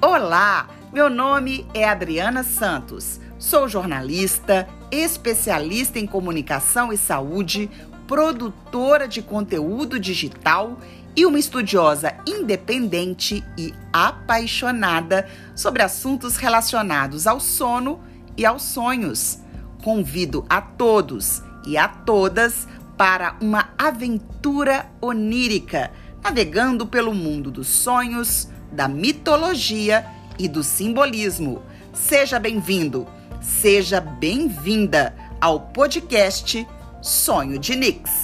Olá, meu nome é Adriana Santos. Sou jornalista, especialista em comunicação e saúde, produtora de conteúdo digital e uma estudiosa independente e apaixonada sobre assuntos relacionados ao sono e aos sonhos. Convido a todos e a todas para uma aventura onírica, navegando pelo mundo dos sonhos, da mitologia e do simbolismo. Seja bem-vindo, seja bem-vinda ao podcast Sonho de Nix.